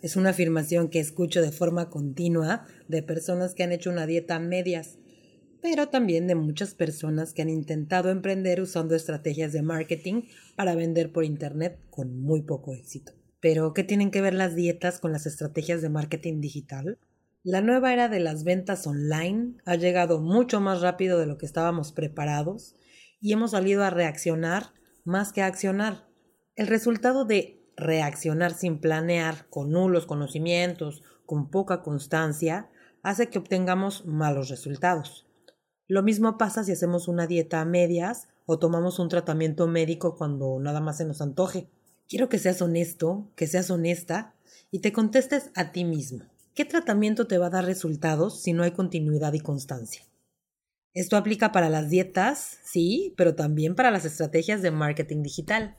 Es una afirmación que escucho de forma continua de personas que han hecho una dieta a medias, pero también de muchas personas que han intentado emprender usando estrategias de marketing para vender por Internet con muy poco éxito. Pero, ¿qué tienen que ver las dietas con las estrategias de marketing digital? La nueva era de las ventas online ha llegado mucho más rápido de lo que estábamos preparados y hemos salido a reaccionar más que a accionar. El resultado de reaccionar sin planear, con nulos conocimientos, con poca constancia, hace que obtengamos malos resultados. Lo mismo pasa si hacemos una dieta a medias o tomamos un tratamiento médico cuando nada más se nos antoje. Quiero que seas honesto, que seas honesta y te contestes a ti mismo. ¿Qué tratamiento te va a dar resultados si no hay continuidad y constancia? Esto aplica para las dietas, sí, pero también para las estrategias de marketing digital.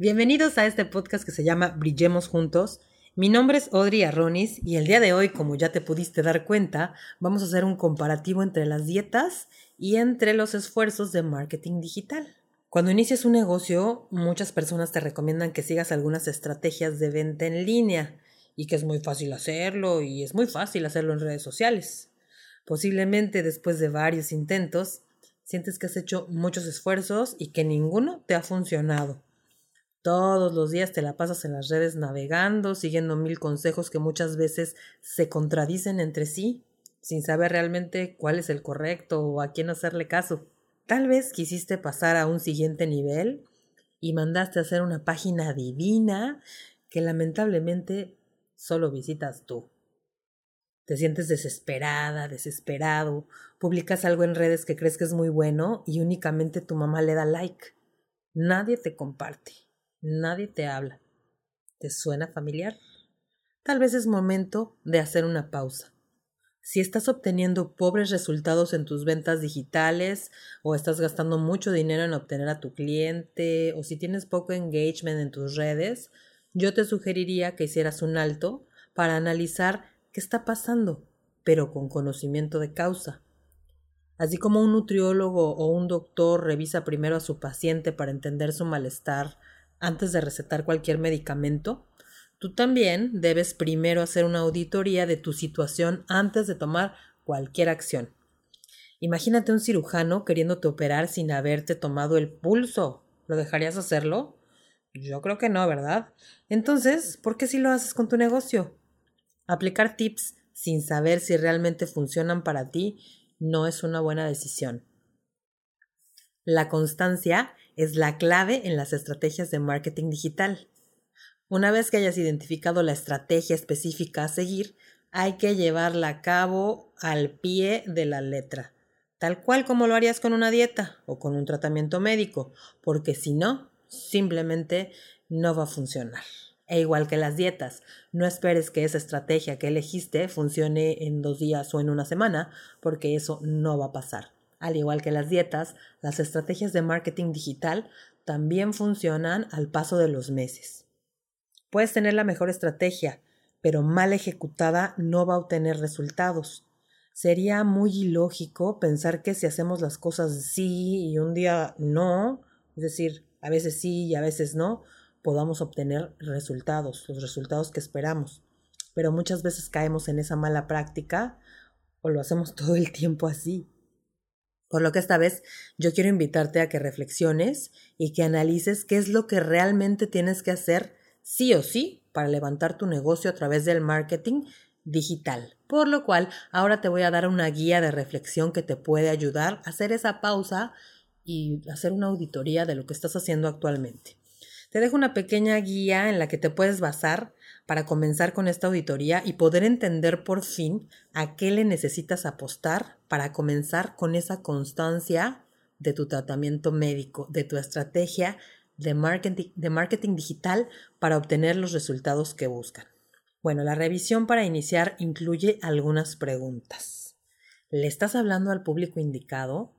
Bienvenidos a este podcast que se llama Brillemos Juntos. Mi nombre es Audrey Arronis y el día de hoy, como ya te pudiste dar cuenta, vamos a hacer un comparativo entre las dietas y entre los esfuerzos de marketing digital. Cuando inicias un negocio, muchas personas te recomiendan que sigas algunas estrategias de venta en línea y que es muy fácil hacerlo y es muy fácil hacerlo en redes sociales. Posiblemente después de varios intentos, sientes que has hecho muchos esfuerzos y que ninguno te ha funcionado. Todos los días te la pasas en las redes navegando, siguiendo mil consejos que muchas veces se contradicen entre sí, sin saber realmente cuál es el correcto o a quién hacerle caso. Tal vez quisiste pasar a un siguiente nivel y mandaste a hacer una página divina que lamentablemente solo visitas tú. Te sientes desesperada, desesperado, publicas algo en redes que crees que es muy bueno y únicamente tu mamá le da like. Nadie te comparte. Nadie te habla. ¿Te suena familiar? Tal vez es momento de hacer una pausa. Si estás obteniendo pobres resultados en tus ventas digitales o estás gastando mucho dinero en obtener a tu cliente o si tienes poco engagement en tus redes, yo te sugeriría que hicieras un alto para analizar qué está pasando, pero con conocimiento de causa. Así como un nutriólogo o un doctor revisa primero a su paciente para entender su malestar antes de recetar cualquier medicamento, tú también debes primero hacer una auditoría de tu situación antes de tomar cualquier acción. Imagínate un cirujano queriéndote operar sin haberte tomado el pulso. ¿Lo dejarías hacerlo? Yo creo que no, ¿verdad? Entonces, ¿por qué si lo haces con tu negocio? Aplicar tips sin saber si realmente funcionan para ti no es una buena decisión. La constancia es la clave en las estrategias de marketing digital. Una vez que hayas identificado la estrategia específica a seguir, hay que llevarla a cabo al pie de la letra, tal cual como lo harías con una dieta o con un tratamiento médico, porque si no, simplemente no va a funcionar. E igual que las dietas, no esperes que esa estrategia que elegiste funcione en dos días o en una semana, porque eso no va a pasar. Al igual que las dietas, las estrategias de marketing digital también funcionan al paso de los meses. Puedes tener la mejor estrategia, pero mal ejecutada no va a obtener resultados. Sería muy ilógico pensar que si hacemos las cosas sí y un día no, es decir, a veces sí y a veces no, podamos obtener resultados, los resultados que esperamos. Pero muchas veces caemos en esa mala práctica o lo hacemos todo el tiempo así. Por lo que esta vez yo quiero invitarte a que reflexiones y que analices qué es lo que realmente tienes que hacer sí o sí para levantar tu negocio a través del marketing digital. Por lo cual, ahora te voy a dar una guía de reflexión que te puede ayudar a hacer esa pausa y hacer una auditoría de lo que estás haciendo actualmente. Te dejo una pequeña guía en la que te puedes basar para comenzar con esta auditoría y poder entender por fin a qué le necesitas apostar para comenzar con esa constancia de tu tratamiento médico, de tu estrategia de marketing, digital para obtener los resultados que buscan. Bueno, la revisión para iniciar incluye algunas preguntas. ¿Le estás hablando al público indicado?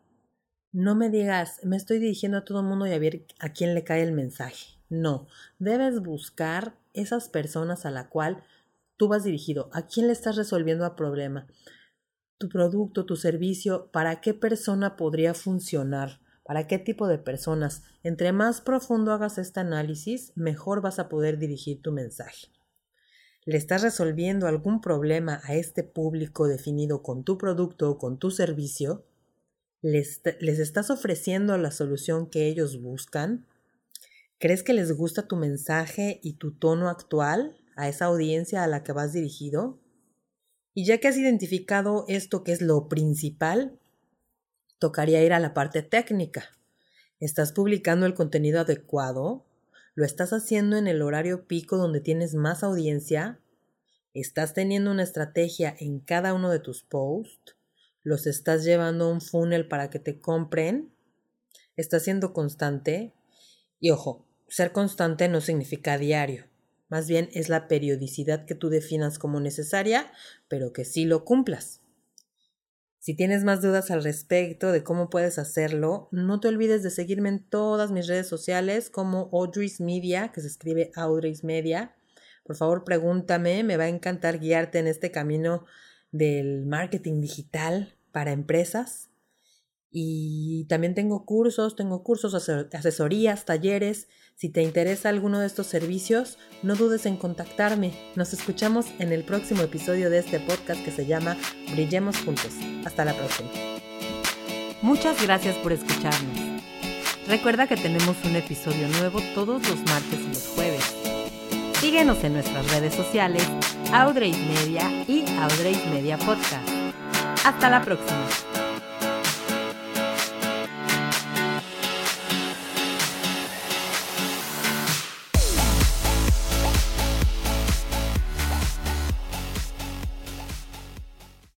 No me digas, me estoy dirigiendo a todo el mundo y a ver a quién le cae el mensaje. No, debes buscar esas personas a la cual tú vas dirigido, a quién le estás resolviendo el problema, tu producto, tu servicio, para qué persona podría funcionar, para qué tipo de personas. Entre más profundo hagas este análisis, mejor vas a poder dirigir tu mensaje. Le estás resolviendo algún problema a este público definido con tu producto o con tu servicio, les, les, estás ofreciendo la solución que ellos buscan, ¿crees que les gusta tu mensaje y tu tono actual a esa audiencia a la que vas dirigido? Y ya que has identificado esto que es lo principal, tocaría ir a la parte técnica. ¿Estás publicando el contenido adecuado? ¿Lo estás haciendo en el horario pico donde tienes más audiencia? ¿Estás teniendo una estrategia en cada uno de tus posts? ¿Los estás llevando a un funnel para que te compren? ¿Estás siendo constante? Y ojo, ser constante no significa diario. Más bien es la periodicidad que tú definas como necesaria, pero que sí lo cumplas. Si tienes más dudas al respecto de cómo puedes hacerlo, no te olvides de seguirme en todas mis redes sociales como Audrey's Media, que se escribe Audrey's Media. Por favor, pregúntame, me va a encantar guiarte en este camino del marketing digital para empresas. Y también tengo cursos, tengo cursos, asesorías, talleres. Si te interesa alguno de estos servicios, no dudes en contactarme. Nos escuchamos en el próximo episodio de este podcast que se llama Brillemos Juntos. Hasta la próxima. Muchas gracias por escucharnos. Recuerda que tenemos un episodio nuevo todos los martes y los jueves. Síguenos en nuestras redes sociales, Audrey's Media y Audrey's Media Podcast. Hasta la próxima.